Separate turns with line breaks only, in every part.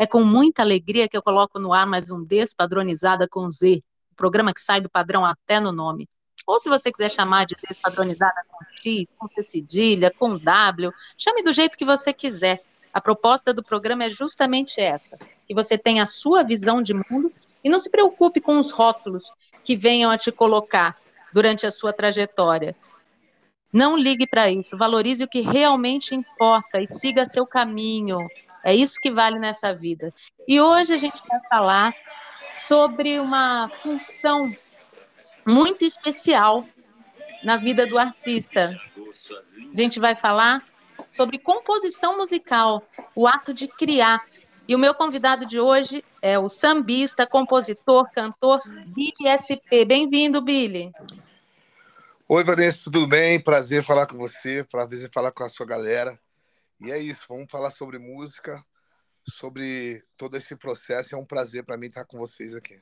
É com muita alegria que eu coloco no ar mais um Despadronizada com Z, o programa que sai do padrão até no nome. Ou se você quiser chamar de Despadronizada com X, com C cedilha, com W, chame do jeito que você quiser. A proposta do programa é justamente essa: que você tenha a sua visão de mundo e não se preocupe com os rótulos que venham a te colocar durante a sua trajetória. Não ligue para isso, valorize o que realmente importa e siga seu caminho. É isso que vale nessa vida. E hoje a gente vai falar sobre uma função muito especial na vida do artista. A gente vai falar sobre composição musical, o ato de criar. E o meu convidado de hoje é o sambista, compositor, cantor Billy SP. Bem-vindo, Billy.
Oi, Vanessa, tudo bem? Prazer falar com você, prazer falar com a sua galera. E é isso, vamos falar sobre música, sobre todo esse processo. É um prazer para mim estar com vocês aqui.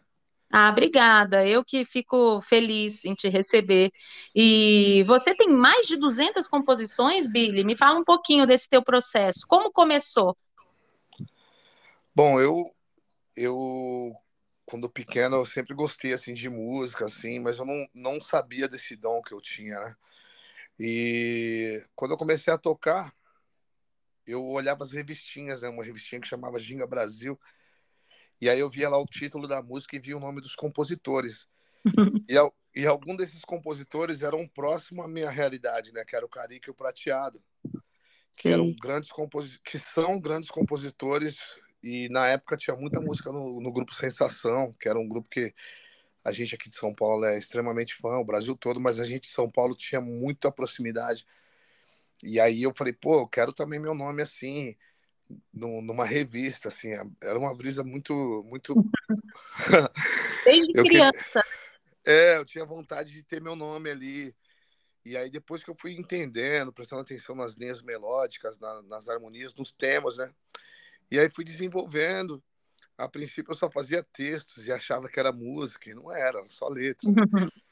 Ah, obrigada. Eu que fico feliz em te receber. E você tem mais de 200 composições, Billy? Me fala um pouquinho desse teu processo. Como começou?
Bom, eu eu quando pequeno eu sempre gostei assim de música assim, mas eu não, não sabia desse dom que eu tinha, né? E quando eu comecei a tocar, eu olhava as revistinhas, né? Uma revistinha que chamava Ginga Brasil. E aí eu via lá o título da música e via o nome dos compositores. e, e algum desses compositores eram próximo à minha realidade, né? Que era o Carica e o Prateado. Que, eram grandes composi que são grandes compositores e na época tinha muita música no, no grupo Sensação, que era um grupo que a gente aqui de São Paulo é extremamente fã, o Brasil todo, mas a gente de São Paulo tinha muita proximidade. E aí eu falei, pô, eu quero também meu nome assim, no, numa revista, assim. Era uma brisa muito. muito...
Desde eu criança.
Queria... É, eu tinha vontade de ter meu nome ali. E aí, depois que eu fui entendendo, prestando atenção nas linhas melódicas, na, nas harmonias, nos temas, né? E aí fui desenvolvendo. A princípio eu só fazia textos e achava que era música, e não era, só letra.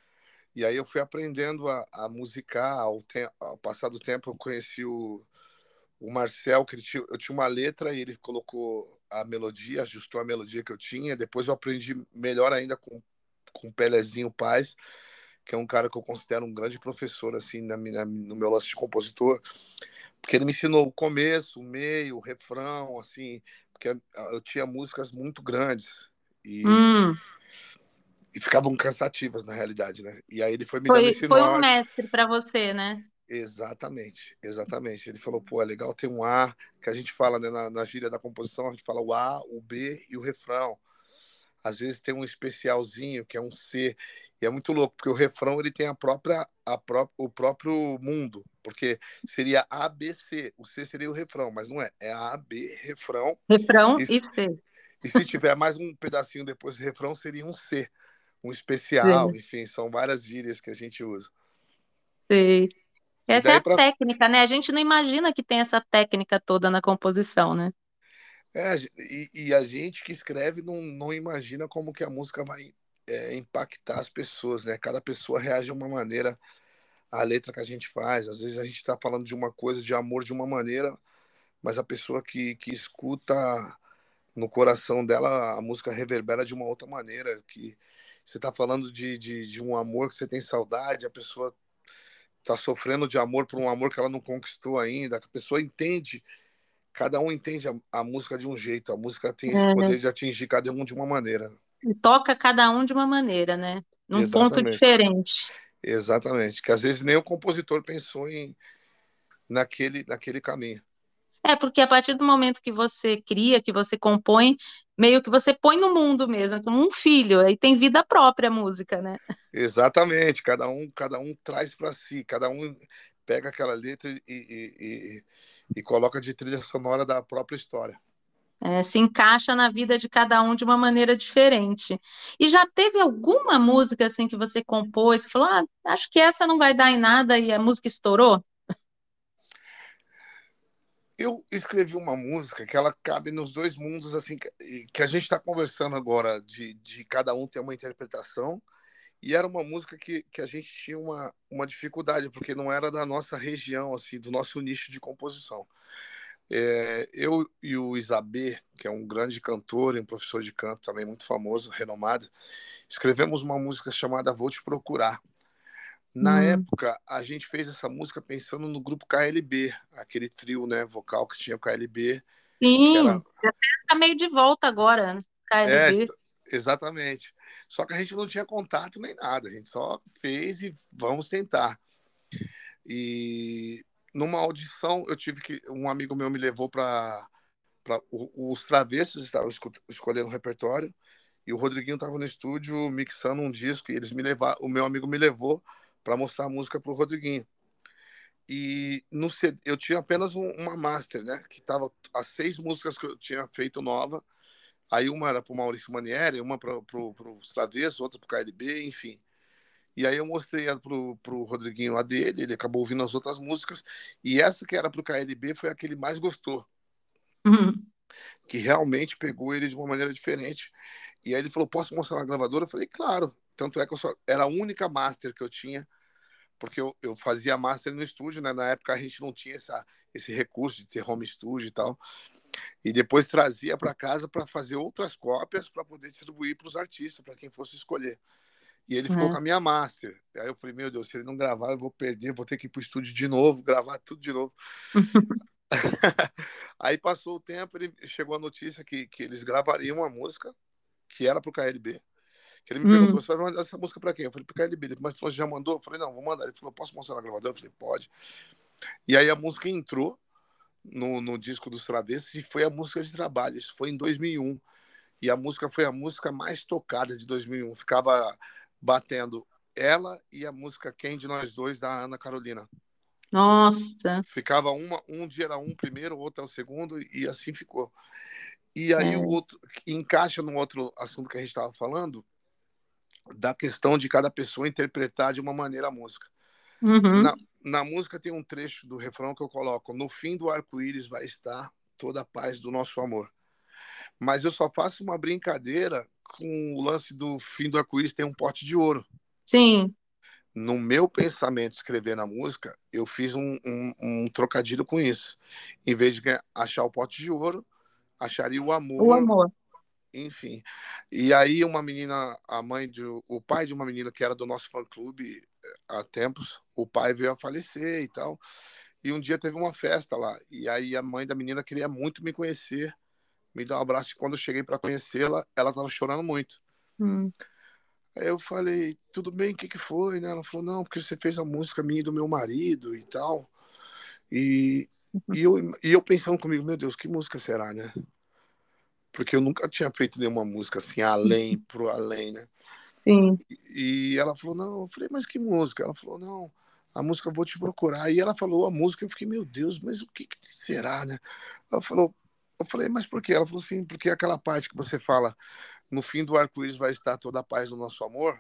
e aí eu fui aprendendo a, a musicar, ao, ao passar do tempo eu conheci o, o Marcel, que tinha, eu tinha uma letra e ele colocou a melodia, ajustou a melodia que eu tinha. Depois eu aprendi melhor ainda com, com o Pelezinho Paz, que é um cara que eu considero um grande professor assim na, na, no meu lance de compositor porque ele me ensinou o começo, o meio, o refrão, assim, porque eu tinha músicas muito grandes e, hum. E ficavam cansativas na realidade, né? E aí ele foi me
foi,
dando esse
Foi norte. um mestre para você, né?
Exatamente, exatamente. Ele falou, pô, é legal ter um A, que a gente fala né, na, na gíria da composição, a gente fala o A, o B e o refrão. Às vezes tem um especialzinho, que é um C. E é muito louco, porque o refrão ele tem a própria, a pró o próprio mundo, porque seria ABC, o C seria o refrão, mas não é, é A, B, refrão.
Refrão e, e C.
E se tiver mais um pedacinho depois do refrão, seria um C, um especial, Sim. enfim, são várias gírias que a gente usa.
Sim. Essa é a pra... técnica, né? A gente não imagina que tem essa técnica toda na composição, né?
É, e, e a gente que escreve não, não imagina como que a música vai é, impactar as pessoas, né? Cada pessoa reage de uma maneira à letra que a gente faz. Às vezes a gente está falando de uma coisa de amor de uma maneira, mas a pessoa que, que escuta no coração dela a música reverbera de uma outra maneira. Que você está falando de, de, de um amor que você tem saudade, a pessoa está sofrendo de amor por um amor que ela não conquistou ainda. A pessoa entende cada um entende a, a, música de um jeito, a música tem esse é. poder de atingir cada um de uma maneira
toca cada um de uma maneira, né? Num Exatamente. ponto diferente.
Exatamente, que às vezes nem o compositor pensou em naquele, naquele caminho.
É, porque a partir do momento que você cria, que você compõe, meio que você põe no mundo mesmo, como um filho, aí tem vida própria a música, né?
Exatamente, cada um, cada um traz para si, cada um pega aquela letra e, e, e, e coloca de trilha sonora da própria história.
é, se encaixa na vida de cada um de uma maneira diferente. E já teve alguma música assim que você compôs, que falou, ah, acho que essa não vai dar em nada e a música estourou?
Eu escrevi uma música que ela cabe nos dois mundos, assim, que a gente está conversando agora, de, de cada um ter uma interpretação, e era uma música que, que a gente tinha uma, uma dificuldade, porque não era da nossa região, assim, do nosso nicho de composição. É, eu e o Isabê, que é um grande cantor e um professor de canto também muito famoso, renomado, escrevemos uma música chamada Vou Te Procurar. Na hum. época, a gente fez essa música pensando no grupo KLB, aquele trio né, vocal que tinha o KLB.
Sim, era... já está meio de volta agora, né, KLB.
É, exatamente. Só que a gente não tinha contato nem nada, a gente só fez e vamos tentar. E numa audição, eu tive que. Um amigo meu me levou para. Os travessos estavam escolhendo o repertório e o Rodriguinho estava no estúdio mixando um disco e eles me levaram, o meu amigo me levou para mostrar a música para o Rodriguinho. E no eu tinha apenas um, uma master, né? Que tava as seis músicas que eu tinha feito nova. Aí uma era para o Maurício Manieri, uma para os Travessos, outra para o KLB, enfim. E aí eu mostrei pro, pro Rodriguinho a dele, ele acabou ouvindo as outras músicas, e essa que era pro KLB foi a que ele mais gostou.
Uhum.
Que realmente pegou ele de uma maneira diferente. E aí ele falou: Posso mostrar na gravadora? Eu falei: Claro. Tanto é que eu só, era a única master que eu tinha, porque eu, eu fazia master no estúdio, né? Na época a gente não tinha essa, esse recurso de ter home studio e tal. E depois trazia para casa para fazer outras cópias para poder distribuir para os artistas, para quem fosse escolher. E ele ficou é. com a minha master. Aí eu falei, meu Deus, se ele não gravar, eu vou perder, vou ter que ir pro estúdio de novo, gravar tudo de novo. Aí passou o tempo, ele chegou a notícia que, que eles gravariam uma música que era pro KLB. Que ele me hum. perguntou, você vai mandar essa música para quem? Eu falei, pro KLB. Ele, mas você já mandou? Eu falei, não, vou mandar. Ele falou, posso mostrar na gravadora? Eu falei, pode. E aí a música entrou no, no disco dos Travessos e foi a música de trabalho. Isso foi em 2001. E a música foi a música mais tocada de 2001. Ficava batendo ela e a música Quem de Nós Dois, da Ana Carolina.
Nossa!
Ficava uma, um dia era um primeiro, outro é o segundo, e assim ficou. E aí é. o outro encaixa no outro assunto que a gente estava falando, da questão de cada pessoa interpretar de uma maneira a música.
Uhum.
Na, na música tem um trecho do refrão que eu coloco: No fim do arco-íris vai estar toda a paz do nosso amor. Mas eu só faço uma brincadeira com o lance do fim do arco-íris tem um pote de ouro.
Sim.
No meu pensamento, escrever na música, eu fiz um, um, um trocadilho com isso. Em vez de achar o pote de ouro, acharia o amor.
O amor.
Enfim. E aí uma menina, a mãe de, o pai de uma menina que era do nosso fã-clube eh, há tempos, o pai veio a falecer e tal. E um dia teve uma festa lá. E aí a mãe da menina queria muito me conhecer me deu um abraço. E quando eu cheguei para conhecê-la, ela estava chorando muito.
Hum.
Aí eu falei, tudo bem, o que, que foi? Né? Ela falou, não, porque você fez a música minha e do meu marido e tal. E, uhum. e, eu, e eu pensando comigo, meu Deus, que música será, né? Porque eu nunca tinha feito nenhuma música assim, além, pro além, né?
Sim.
E, e ela falou, não, eu falei, mas que música? Ela falou, não, a música eu vou te procurar. E ela falou a música, eu fiquei, meu Deus, mas o que, que será, né? Ela falou, eu falei, mas por quê? Ela falou assim, porque aquela parte que você fala, no fim do arco-íris vai estar toda a paz do nosso amor,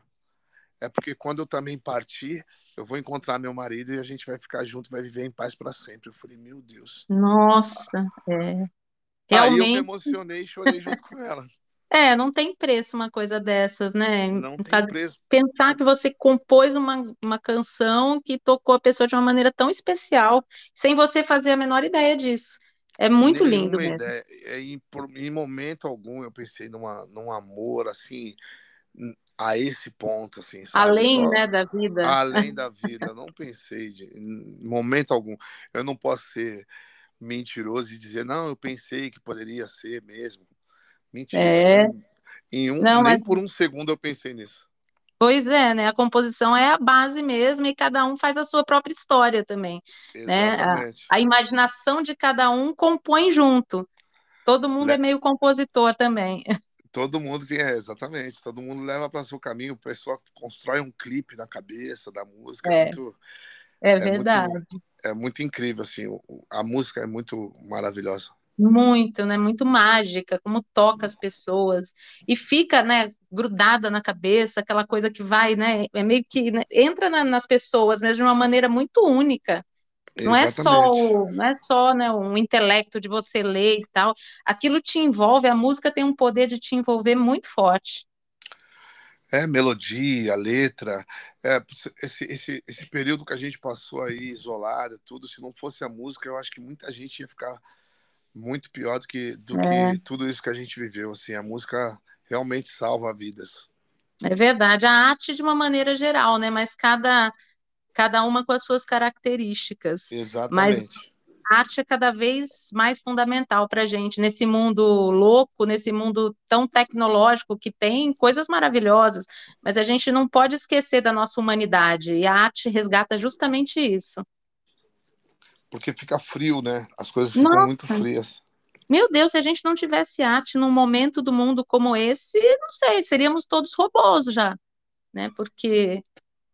é porque quando eu também partir, eu vou encontrar meu marido e a gente vai ficar junto, vai viver em paz para sempre. Eu falei, meu Deus.
Nossa, é.
Realmente... Aí eu me emocionei e chorei junto com ela.
É, não tem preço uma coisa dessas, né?
Não tem Faz... preço.
Pensar que você compôs uma, uma canção que tocou a pessoa de uma maneira tão especial, sem você fazer a menor ideia disso. É muito lindo mesmo. Ideia.
É, em, em, momento algum eu pensei numa, num amor assim a esse ponto assim
sabe? além Só, né da vida
além da vida não pensei de, em momento algum eu não posso ser mentiroso e dizer não eu pensei que poderia ser mesmo mentira
é...
em um não, nem mas... por um segundo eu pensei nisso
Pois é, né? A composição é a base mesmo e cada um faz a sua própria história também, né? A, a imaginação de cada um compõe junto. Todo mundo Le... é meio compositor também.
Todo mundo tem, é, exatamente. Todo mundo leva para o seu caminho. O pessoal constrói um clipe na cabeça da música. É, é muito,
é verdade.
Muito, é muito incrível, assim. A música é muito maravilhosa.
Muito, né? Muito mágica, como toca as pessoas e fica, né, grudada na cabeça, aquela coisa que vai, né, é meio que né, entra na, nas pessoas, mas de uma maneira muito única. Não é só, o, não é só né, um intelecto de você ler e tal. Aquilo te envolve, a música tem um poder de te envolver muito forte.
É, melodia, letra. É, esse, esse, esse período que a gente passou aí isolado, tudo, se não fosse a música, eu acho que muita gente ia ficar muito pior do que, do é. que tudo isso que a gente viveu. Assim, a música realmente salva vidas.
É verdade, a arte de uma maneira geral, né? Mas cada cada uma com as suas características.
Exatamente. Mas
arte é cada vez mais fundamental para a gente, nesse mundo louco, nesse mundo tão tecnológico que tem coisas maravilhosas, mas a gente não pode esquecer da nossa humanidade, e a arte resgata justamente isso.
Porque fica frio, né? As coisas ficam nossa. muito frias.
Meu Deus, se a gente não tivesse arte num momento do mundo como esse, não sei, seríamos todos robôs já, né? Porque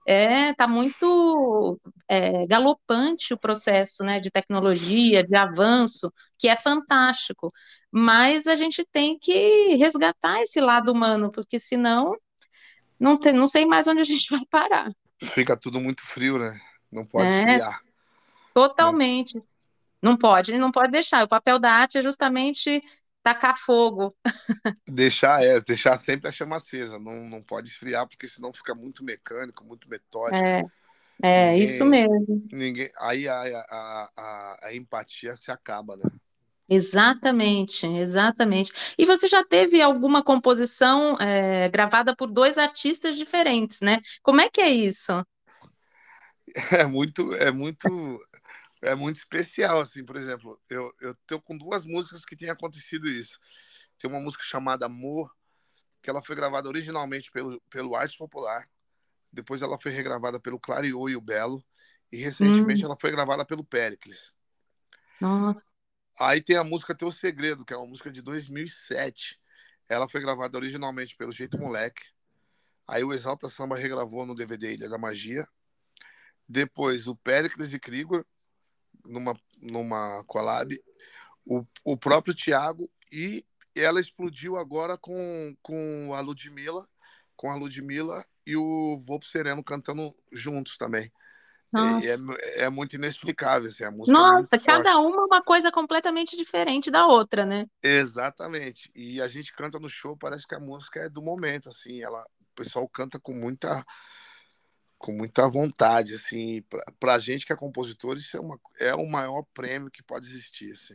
é tá muito é, galopante o processo né, de tecnologia, de avanço, que é fantástico. Mas a gente tem que resgatar esse lado humano, porque senão não, tem, não sei mais onde a gente vai parar.
Fica tudo muito frio, né? Não pode é, esfriar.
Totalmente. Não pode, não pode deixar. O papel da arte é justamente tacar fogo.
Deixar, é, deixar sempre a chama acesa, não, não pode esfriar, porque senão fica muito mecânico, muito metódico.
É, é ninguém, isso mesmo.
Ninguém, aí a, a, a, a empatia se acaba, né?
Exatamente, exatamente. E você já teve alguma composição é, gravada por dois artistas diferentes, né? Como é que é isso?
É muito, é muito é muito especial, assim, por exemplo, eu, eu tenho com duas músicas que tem acontecido isso. Tem uma música chamada Amor, que ela foi gravada originalmente pelo, pelo Arte Popular, depois ela foi regravada pelo Clariô e o Belo, e recentemente hum. ela foi gravada pelo Pericles.
Nossa.
Aí tem a música Teu Segredo, que é uma música de 2007. Ela foi gravada originalmente pelo Jeito Moleque. Aí o Exalta Samba regravou no DVD Ilha da Magia. Depois o Pericles e Krigor numa, numa collab, o, o próprio Thiago, e ela explodiu agora com, com a Ludmilla, com a Ludmilla e o Volpo Sereno cantando juntos também. É, é, muito inexplicável, assim, a música.
É Nossa, é cada forte. uma uma coisa completamente diferente da outra, né?
Exatamente. E a gente canta no show, parece que a música é do momento, assim, ela, o pessoal canta com muita com muita vontade, assim, para a gente que é compositor, isso é, uma, é o maior prêmio que pode existir, assim.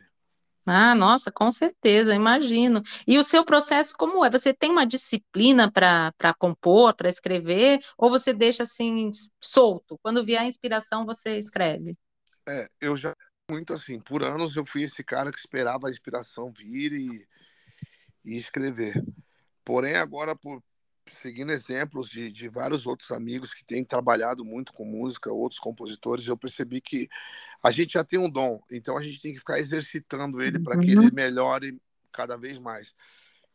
Ah, nossa, com certeza, imagino. E o seu processo como é? Você tem uma disciplina para compor, para escrever, ou você deixa assim solto? Quando vier a inspiração, você escreve?
É, eu já muito assim, por anos eu fui esse cara que esperava a inspiração vir e, e escrever. Porém, agora, por, seguindo exemplos de, de vários outros amigos que têm trabalhado muito com música, outros compositores, eu percebi que a gente já tem um dom, então a gente tem que ficar exercitando ele para que ele uhum. melhore cada vez mais.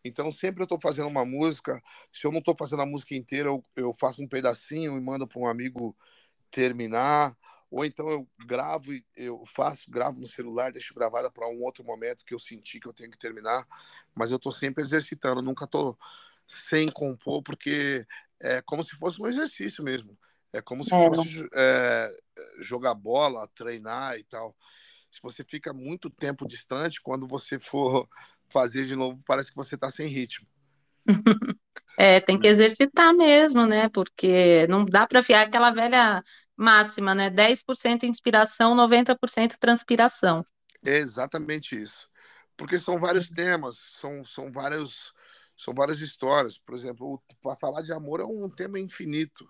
Então, sempre eu estou fazendo uma música, se eu não estou fazendo a música inteira, eu, eu faço um pedacinho e mando para um amigo terminar, ou então eu gravo, eu faço, gravo no celular, deixo gravada para um outro momento que eu senti que eu tenho que terminar, mas eu estou sempre exercitando, nunca estou sem compor, porque é como se fosse um exercício mesmo. É como se é. fosse é, jogar bola, treinar e tal. Se você fica muito tempo distante, quando você for fazer de novo, parece que você está sem ritmo.
É, tem que exercitar mesmo, né? Porque não dá para fiar aquela velha máxima, né? 10% inspiração, 90% transpiração.
É exatamente isso. Porque são vários temas, são, são vários são várias histórias. Por exemplo, para falar de amor é um tema infinito.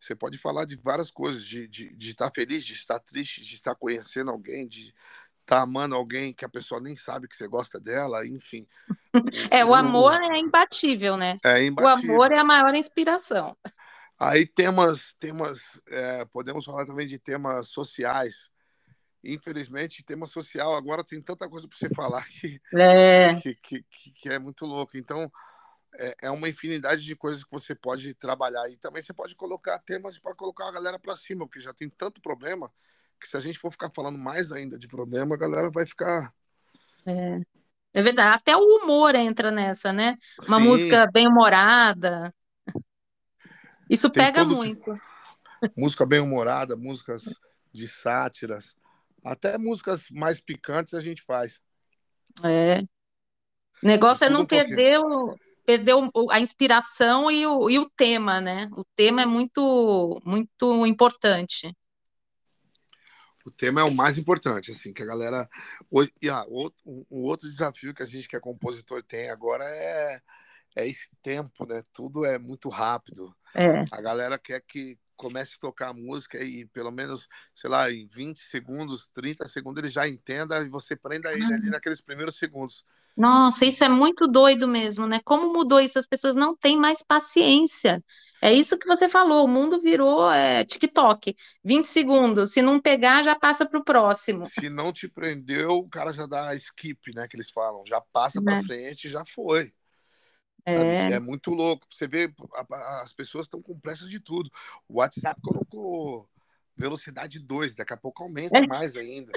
Você pode falar de várias coisas, de, de, de estar feliz, de estar triste, de estar conhecendo alguém, de estar amando alguém que a pessoa nem sabe que você gosta dela, enfim.
É, o amor é imbatível, né?
É imbatível.
O amor é a maior inspiração.
Aí temas, temas é, podemos falar também de temas sociais, infelizmente, tema social agora tem tanta coisa para você falar que é. Que, que, que, é muito louco. Então, é, é, uma infinidade de coisas que você pode trabalhar. E também você pode colocar temas para colocar a galera para cima, porque já tem tanto problema que se a gente for ficar falando mais ainda de problema, a galera vai ficar.
É. É verdade, até o humor entra nessa, né? Uma Sim. música bem humorada. Isso Tem pega muito. Tipo...
Música bem humorada, músicas de sátiras, até músicas mais picantes a gente faz.
É. O negócio é não um perder, o, perder o, a inspiração e o, e o tema, né? O tema é muito, muito importante.
O tema é o mais importante, assim, que a galera. E, ah, o, o outro desafio que a gente, que é compositor, tem agora é, é esse tempo, né? Tudo é muito rápido.
É.
A galera quer que comece a tocar a música e pelo menos, sei lá, em 20 segundos, 30 segundos, ele já entenda e você prenda ele ali naqueles primeiros segundos.
Nossa, isso é muito doido mesmo, né? Como mudou isso? As pessoas não têm mais paciência. É isso que você falou, o mundo virou é, TikTok. 20 segundos, se não pegar, já passa para o próximo.
Se não te prendeu, o cara já dá skip, né? Que eles falam, já passa para é. frente, já foi. É. é muito louco. Você vê, as pessoas estão com pressa de tudo. O WhatsApp colocou velocidade 2, daqui a pouco aumenta é. mais ainda.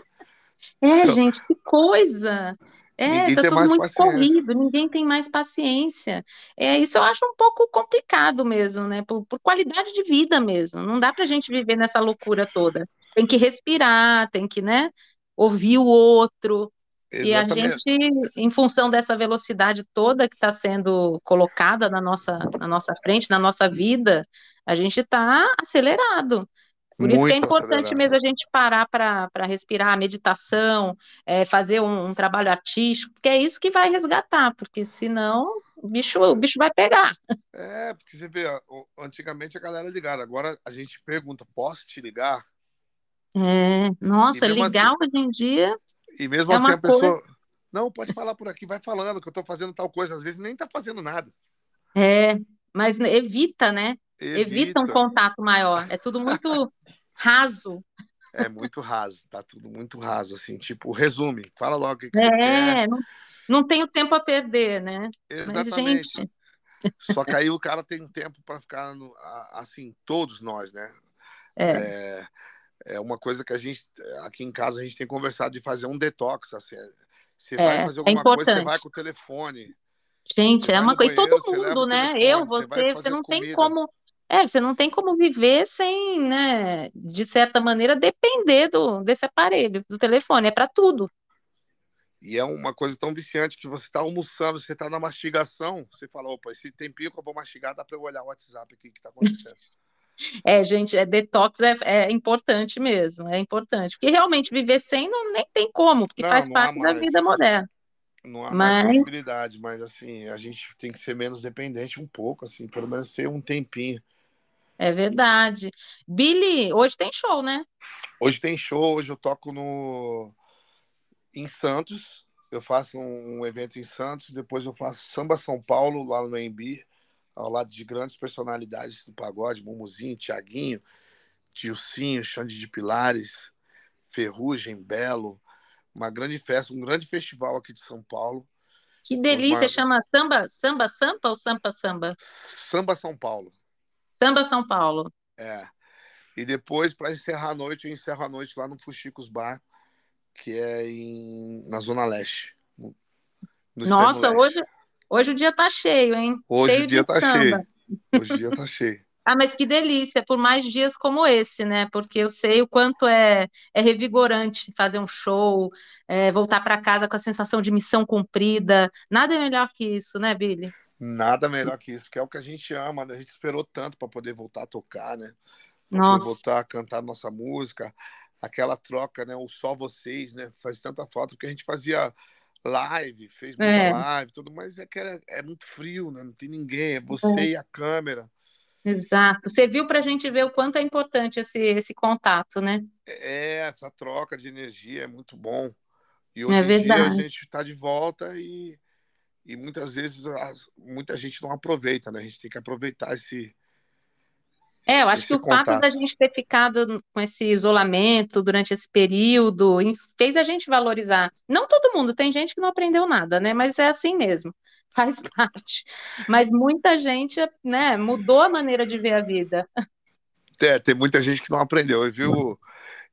É, então, gente, que coisa! É, tá tudo muito paciência. corrido, ninguém tem mais paciência. É, isso eu acho um pouco complicado mesmo, né? Por, por qualidade de vida mesmo. Não dá para a gente viver nessa loucura toda. Tem que respirar, tem que, né, ouvir o outro. Exatamente. E a gente, em função dessa velocidade toda que está sendo colocada na nossa, na nossa frente, na nossa vida, a gente está acelerado. Por isso que é importante acelerado. mesmo a gente parar para respirar, meditação, é, fazer um, um, trabalho artístico, porque é isso que vai resgatar, porque senão o bicho, o bicho vai pegar.
É, porque você vê, antigamente a galera ligava, agora a gente pergunta, posso te ligar?
É, nossa, ligar assim, hoje em dia.
E mesmo é assim a pessoa. Coisa... Não, pode falar por aqui, vai falando que eu estou fazendo tal coisa, às vezes nem está fazendo nada.
É, mas evita, né? Evita. evita um contato maior. É tudo muito raso.
É muito raso, tá tudo muito raso, assim, tipo, resume, fala logo o que, que
é,
você quer.
Não, não tenho tempo a perder, né?
Exatamente. Mas, gente... Só que aí o cara tem tempo para ficar, no, assim, todos nós, né?
É.
é. É. uma coisa que a gente, aqui em casa, a gente tem conversado de fazer um detox, assim. Você é, vai fazer é alguma coisa, você vai com o telefone.
Gente, é uma coisa. E todo mundo, né? Telefone, Eu, você, você, você não comida. tem como é, você não tem como viver sem, né, de certa maneira, depender do, desse aparelho, do telefone, é para tudo.
E é uma coisa tão viciante que você está almoçando, você está na mastigação, você fala, opa, esse tempinho que eu vou mastigar, dá para eu olhar o WhatsApp aqui que está acontecendo.
É, gente, é, detox é, é, importante mesmo, é importante. Porque realmente viver sem não, nem tem como, porque não, faz não parte da vida moderna.
Não há mas... mais possibilidade, mas assim, a gente tem que ser menos dependente um pouco, assim, pelo menos ser um tempinho.
É verdade. Billy, hoje tem show, né?
Hoje tem show, hoje eu toco no em Santos. Eu faço um evento em Santos, depois eu faço Samba São Paulo, lá no Embi, ao lado de grandes personalidades do pagode, Mumuzinho, Tiaguinho, Dilcinho, Xande de Pilares, Ferrugem, Belo. Uma grande festa, um grande festival aqui de São Paulo.
Que delícia, chama Samba, Samba Sampa ou Sampa Samba?
Samba São Paulo.
Samba São Paulo.
É. E depois, para encerrar a noite, eu encerro a noite lá no Fuxicos Bar, que é em, na Zona Leste. No,
no Nossa, hoje, hoje o dia tá cheio, hein?
Hoje
cheio
o dia tá samba. cheio. Hoje o dia tá cheio.
Ah, mas que delícia, por mais dias como esse, né? Porque eu sei o quanto é, é revigorante fazer um show, é, voltar para casa com a sensação de missão cumprida. Nada é melhor que isso, né, Billy?
Nada melhor que isso, que é o que a gente ama, né? A gente esperou tanto para poder voltar a tocar, né? Pra poder voltar a cantar nossa música. Aquela troca, né? O só vocês, né? Faz tanta falta, porque a gente fazia live, fez muita é. live, tudo, mas é que era, é muito frio, né? Não tem ninguém, é você é. e a câmera.
Exato. Você viu para a gente ver o quanto é importante esse, esse contato, né?
É, essa troca de energia é muito bom. E é hoje é em dia a gente está de volta e e muitas vezes muita gente não aproveita, né? A gente tem que aproveitar esse.
É, eu acho que o contato. fato da gente ter ficado com esse isolamento durante esse período fez a gente valorizar. Não todo mundo, tem gente que não aprendeu nada, né? Mas é assim mesmo, faz parte. Mas muita gente, né, mudou a maneira de ver a vida.
É, tem muita gente que não aprendeu. Eu vi,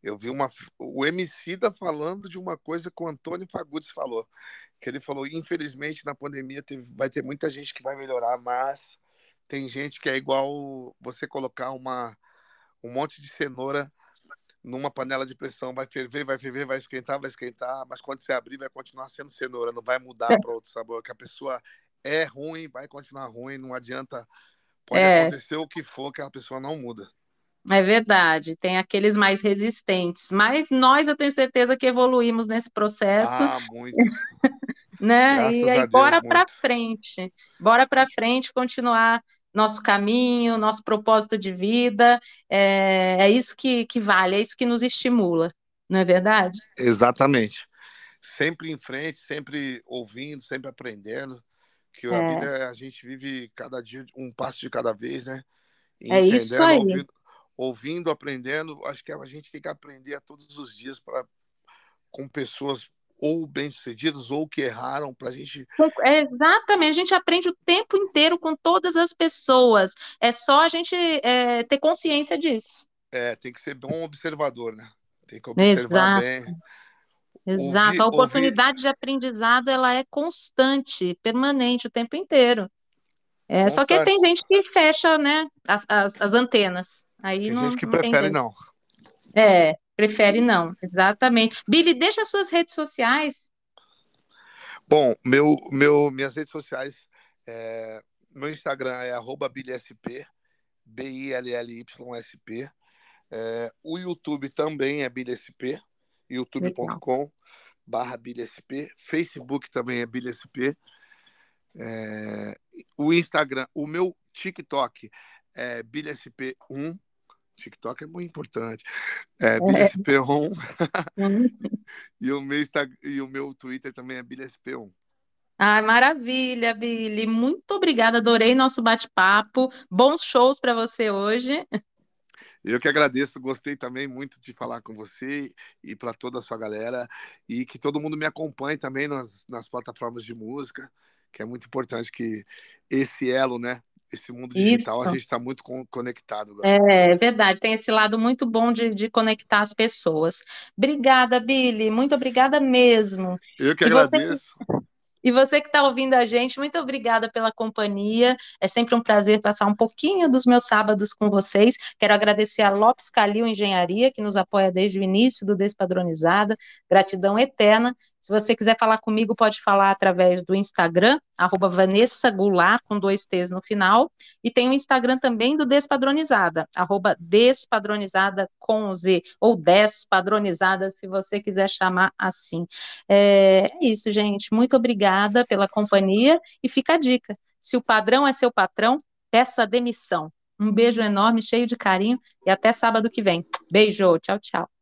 Eu vi uma, o Emicida falando de uma coisa que o Antônio Fagundes falou. Que ele falou, infelizmente, na pandemia teve, vai ter muita gente que vai melhorar, mas tem gente que é igual você colocar uma, um monte de cenoura numa panela de pressão, vai ferver, vai ferver, vai esquentar, vai esquentar, mas quando você abrir vai continuar sendo cenoura, não vai mudar é. para outro sabor, que a pessoa é ruim, vai continuar ruim, não adianta, pode é. acontecer o que for, que a pessoa não muda.
É verdade, tem aqueles mais resistentes, mas nós eu tenho certeza que evoluímos nesse processo.
Ah, muito.
né? Graças e aí, Deus, bora para frente, bora para frente, continuar nosso caminho, nosso propósito de vida, é, é isso que, que vale, é isso que nos estimula, não é verdade?
Exatamente. Sempre em frente, sempre ouvindo, sempre aprendendo, que é. a vida a gente vive cada dia um passo de cada vez, né?
E é isso aí.
Ouvindo, ouvindo, aprendendo, acho que a gente tem que aprender a todos os dias para com pessoas ou bem-sucedidas ou que erraram para a gente.
É, exatamente, a gente aprende o tempo inteiro com todas as pessoas. É só a gente é, ter consciência disso.
É, tem que ser bom observador, né? Tem que observar Exato. bem.
Exato, ouvir, a oportunidade ouvir... de aprendizado ela é constante, permanente, o tempo inteiro. É, só que tem gente que fecha, né, as, as, as antenas. Aí
tem
não,
gente que não prefere não.
É, prefere não, exatamente. Billy, deixa as suas redes sociais.
Bom, meu, meu, minhas redes sociais, é, meu Instagram é BillySP, B-I-L-L-Y-S-P. É, o YouTube também é BillySP, youtube.com barra BillySP. Facebook também é BillySP. É, o Instagram, o meu TikTok é BillySP1. TikTok é muito importante. É, é. BillySP1. e, o meu Instagram, e o meu Twitter também é BillySP1.
Ah, maravilha, Billy. Muito obrigada, adorei nosso bate-papo. Bons shows para você hoje.
Eu que agradeço, gostei também muito de falar com você e para toda a sua galera. E que todo mundo me acompanhe também nas, nas plataformas de música, que é muito importante que esse elo, né, esse mundo digital, Isso. a gente está muito conectado.
É, é verdade, tem esse lado muito bom de, de conectar as pessoas. Obrigada, Billy, muito obrigada mesmo.
Eu que e agradeço.
Você... E você que está ouvindo a gente, muito obrigada pela companhia. É sempre um prazer passar um pouquinho dos meus sábados com vocês. Quero agradecer a Lopes Calil Engenharia, que nos apoia desde o início do Despadronizada. Gratidão eterna. Se você quiser falar comigo, pode falar através do Instagram, arroba Vanessa Goulart, com dois T's no final, e tem o Instagram também do Despadronizada, arroba Despadronizada com Z, ou Despadronizada, se você quiser chamar assim. É, é isso, gente. Muito obrigada pela companhia, e fica a dica. Se o padrão é seu patrão, peça demissão. Um beijo enorme, cheio de carinho, e até sábado que vem. Beijo, tchau, tchau.